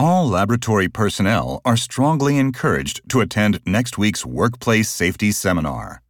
All laboratory personnel are strongly encouraged to attend next week's workplace safety seminar.